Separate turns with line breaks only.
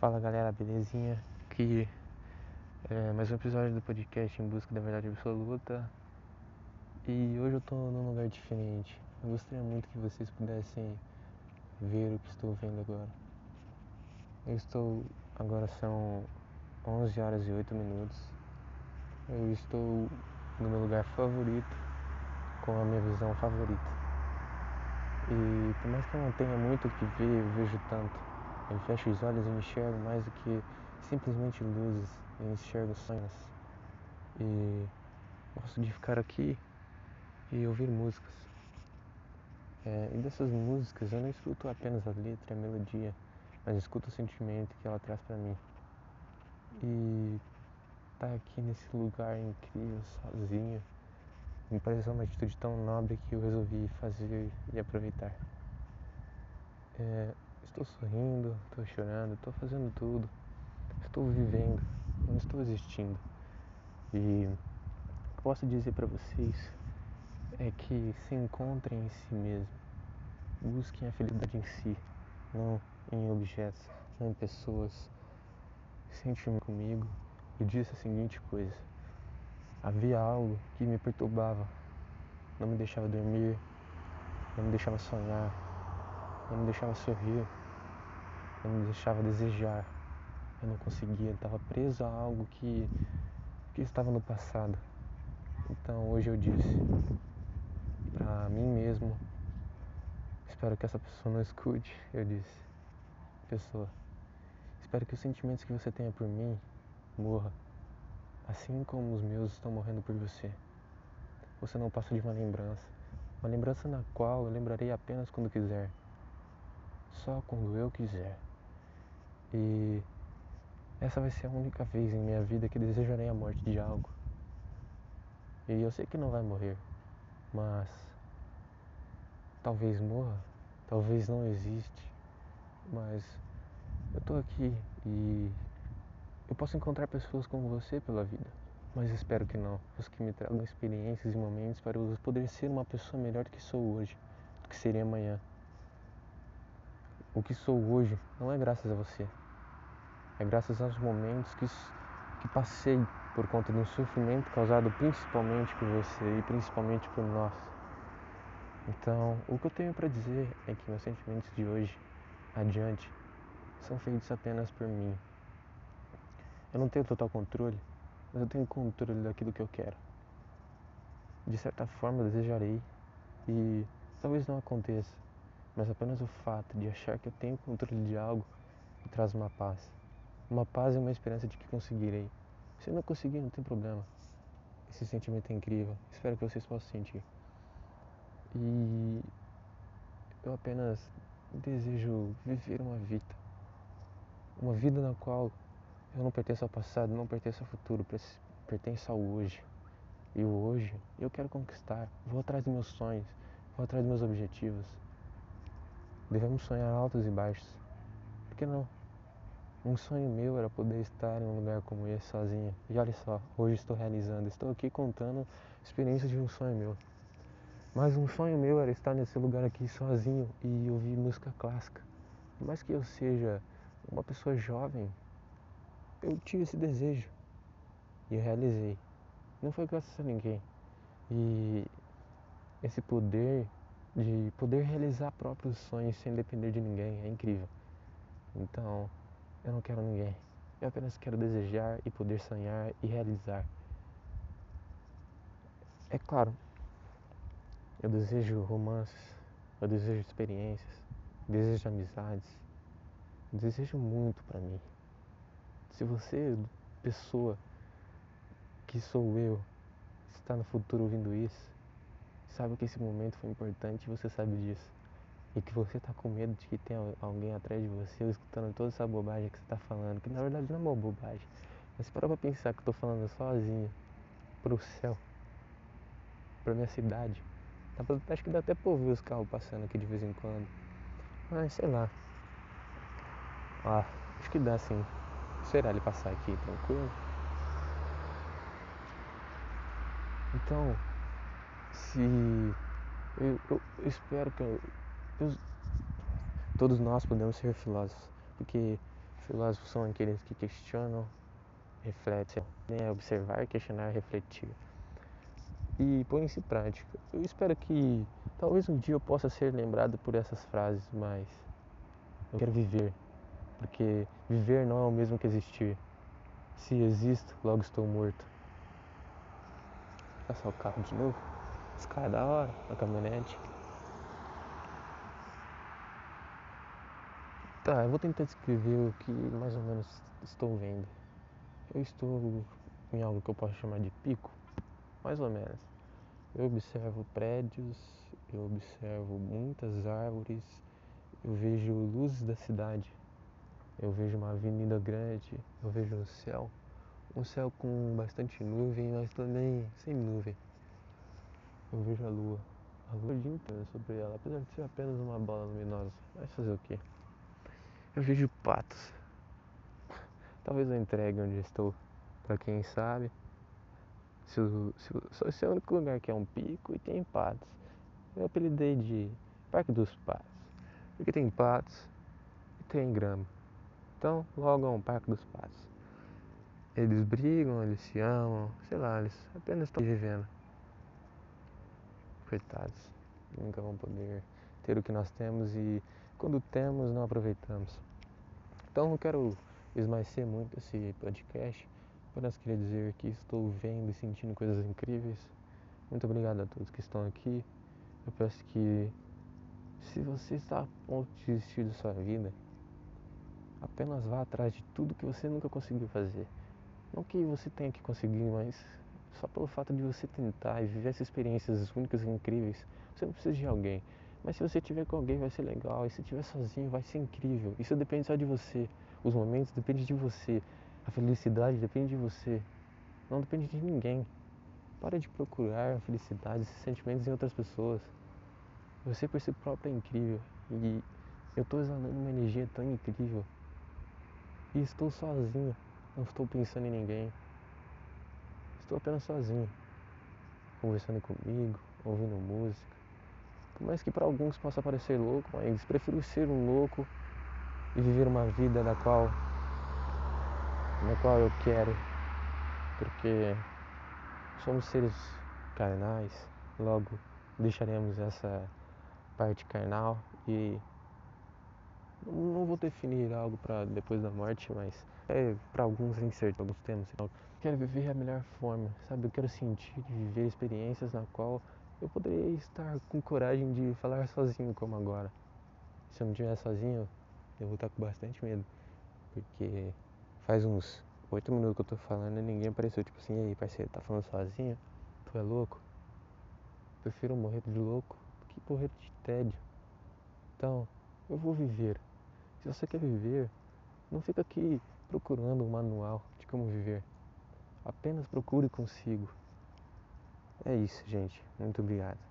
Fala galera, belezinha? Aqui é mais um episódio do podcast Em Busca da Verdade Absoluta. E hoje eu tô num lugar diferente. Eu gostaria muito que vocês pudessem ver o que estou vendo agora. Eu estou. Agora são 11 horas e 8 minutos. Eu estou no meu lugar favorito, com a minha visão favorita. E por mais que eu não tenha muito o que ver, eu vejo tanto. Eu fecho os olhos e enxergo mais do que simplesmente luzes, eu enxergo sonhos. E gosto de ficar aqui e ouvir músicas. É, e dessas músicas eu não escuto apenas a letra, a melodia, mas escuto o sentimento que ela traz para mim. E estar tá aqui nesse lugar incrível, sozinho, me pareceu uma atitude tão nobre que eu resolvi fazer e aproveitar. É, Estou sorrindo, estou chorando, estou fazendo tudo. Estou vivendo, não estou existindo. E o que posso dizer para vocês é que se encontrem em si mesmo. Busquem a felicidade em si, não em objetos, não em pessoas. Sente-me comigo e disse a seguinte coisa. Havia algo que me perturbava, não me deixava dormir, não me deixava sonhar, não me deixava sorrir não me deixava desejar. Eu não conseguia, estava preso a algo que, que estava no passado. Então hoje eu disse para mim mesmo, espero que essa pessoa não escute, eu disse, pessoa, espero que os sentimentos que você tenha por mim morra, assim como os meus estão morrendo por você. Você não passa de uma lembrança, uma lembrança na qual eu lembrarei apenas quando quiser, só quando eu quiser. E essa vai ser a única vez em minha vida que desejarei a morte de algo. E eu sei que não vai morrer, mas talvez morra, talvez não existe, mas eu tô aqui e eu posso encontrar pessoas como você pela vida, mas espero que não. Os que me tragam experiências e momentos para eu poder ser uma pessoa melhor do que sou hoje, do que seria amanhã. O que sou hoje não é graças a você. É graças aos momentos que, que passei por conta de um sofrimento causado principalmente por você e principalmente por nós. Então, o que eu tenho para dizer é que meus sentimentos de hoje adiante são feitos apenas por mim. Eu não tenho total controle, mas eu tenho controle daquilo que eu quero. De certa forma, eu desejarei e talvez não aconteça, mas apenas o fato de achar que eu tenho controle de algo me traz uma paz. Uma paz e uma esperança de que conseguirei. Se não conseguir, não tem problema. Esse sentimento é incrível. Espero que vocês possam sentir. E eu apenas desejo viver uma vida. Uma vida na qual eu não pertenço ao passado, não pertenço ao futuro, pertenço ao hoje. E o hoje eu quero conquistar. Vou atrás dos meus sonhos, vou atrás dos meus objetivos. Devemos sonhar altos e baixos. Por que não? Um sonho meu era poder estar em um lugar como esse sozinho. E olha só, hoje estou realizando. Estou aqui contando experiências de um sonho meu. Mas um sonho meu era estar nesse lugar aqui sozinho e ouvir música clássica. Por mais que eu seja uma pessoa jovem, eu tive esse desejo. E eu realizei. Não foi graças a ninguém. E esse poder de poder realizar próprios sonhos sem depender de ninguém é incrível. Então, eu não quero ninguém. Eu apenas quero desejar e poder sonhar e realizar. É claro, eu desejo romances, eu desejo experiências, desejo amizades, desejo muito para mim. Se você, pessoa que sou eu, está no futuro ouvindo isso, sabe que esse momento foi importante e você sabe disso. E que você está com medo de que tenha alguém atrás de você escutando toda essa bobagem que você está falando, que na verdade não é uma bobagem. Mas para pra pensar que eu estou falando sozinho, pro céu, pra minha cidade. Acho que dá até pra ouvir os carros passando aqui de vez em quando. Mas sei lá. Ah, acho que dá sim. Será ele passar aqui tranquilo? Então, se eu, eu, eu espero que eu, todos nós podemos ser filósofos, porque Filósofos são aqueles que questionam, refletem, né? observar, questionar, refletir. E põe isso em prática. Eu espero que talvez um dia eu possa ser lembrado por essas frases, mas eu quero viver. Porque viver não é o mesmo que existir. Se existo, logo estou morto. Passar o carro de novo. Esse cara é da hora, a caminhonete. Tá, eu vou tentar descrever o que mais ou menos estou vendo. Eu estou em algo que eu posso chamar de pico, mais ou menos. Eu observo prédios, eu observo muitas árvores, eu vejo luzes da cidade, eu vejo uma avenida grande, eu vejo o céu, um céu com bastante nuvem, mas também sem nuvem. Eu vejo a lua, a lua inteiro sobre ela, apesar de ser apenas uma bola luminosa. Vai fazer o quê? Eu vejo patos. Talvez eu entregue onde estou, para quem sabe. Se, se, esse é o único lugar que é um pico e tem patos. Eu apelidei de Parque dos Patos. Porque tem patos e tem grama. Então, logo é um Parque dos Patos. Eles brigam, eles se amam, sei lá, eles apenas estão vivendo. Coitados. Nunca vão poder ter o que nós temos e quando temos não aproveitamos. Então não quero esmaecer muito esse podcast, apenas queria dizer que estou vendo e sentindo coisas incríveis. Muito obrigado a todos que estão aqui. Eu peço que se você está a ponto de desistir da sua vida, apenas vá atrás de tudo que você nunca conseguiu fazer. Não que você tenha que conseguir, mas só pelo fato de você tentar e viver essas experiências únicas e incríveis, você não precisa de alguém. Mas se você tiver com alguém vai ser legal, e se tiver sozinho vai ser incrível. Isso depende só de você. Os momentos dependem de você. A felicidade depende de você. Não depende de ninguém. Para de procurar a felicidade, esses sentimentos em outras pessoas. Você por si próprio é incrível. E eu estou exalando uma energia tão incrível. E estou sozinho. Não estou pensando em ninguém. Estou apenas sozinho. Conversando comigo, ouvindo música por mais que para alguns possa parecer louco, mas prefiro ser um louco e viver uma vida da qual na qual eu quero, porque somos seres carnais, logo deixaremos essa parte carnal e não vou definir algo para depois da morte, mas é para alguns é incerto, alguns temos. Quero viver a melhor forma, sabe? Eu quero sentir viver experiências na qual eu poderia estar com coragem de falar sozinho como agora. Se eu não estiver sozinho, eu vou estar com bastante medo. Porque faz uns oito minutos que eu tô falando e ninguém apareceu. Tipo assim, e aí parceiro, tá falando sozinho? Tu é louco? Prefiro morrer de louco do que morrer de tédio. Então, eu vou viver. Se você quer viver, não fica aqui procurando um manual de como viver. Apenas procure consigo. É isso, gente. Muito obrigado.